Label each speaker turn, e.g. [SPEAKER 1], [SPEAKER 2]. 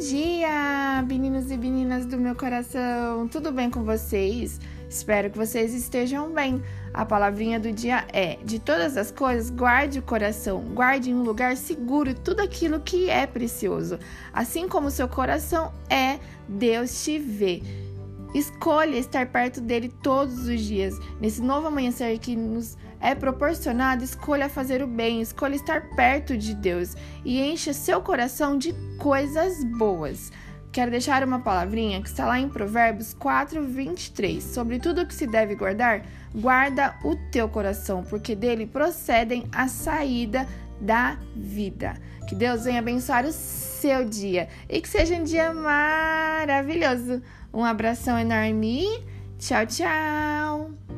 [SPEAKER 1] dia, meninos e meninas do meu coração! Tudo bem com vocês? Espero que vocês estejam bem. A palavrinha do dia é: de todas as coisas, guarde o coração, guarde em um lugar seguro tudo aquilo que é precioso. Assim como seu coração é, Deus te vê. Escolha estar perto dele todos os dias. Nesse novo amanhecer que nos é proporcionado, escolha fazer o bem, escolha estar perto de Deus e encha seu coração de coisas boas. Quero deixar uma palavrinha que está lá em Provérbios 4, 23. Sobre tudo que se deve guardar, guarda o teu coração, porque dele procedem a saída da vida. Que Deus venha abençoar o seu dia e que seja um dia maravilhoso. Um abração enorme. Tchau, tchau.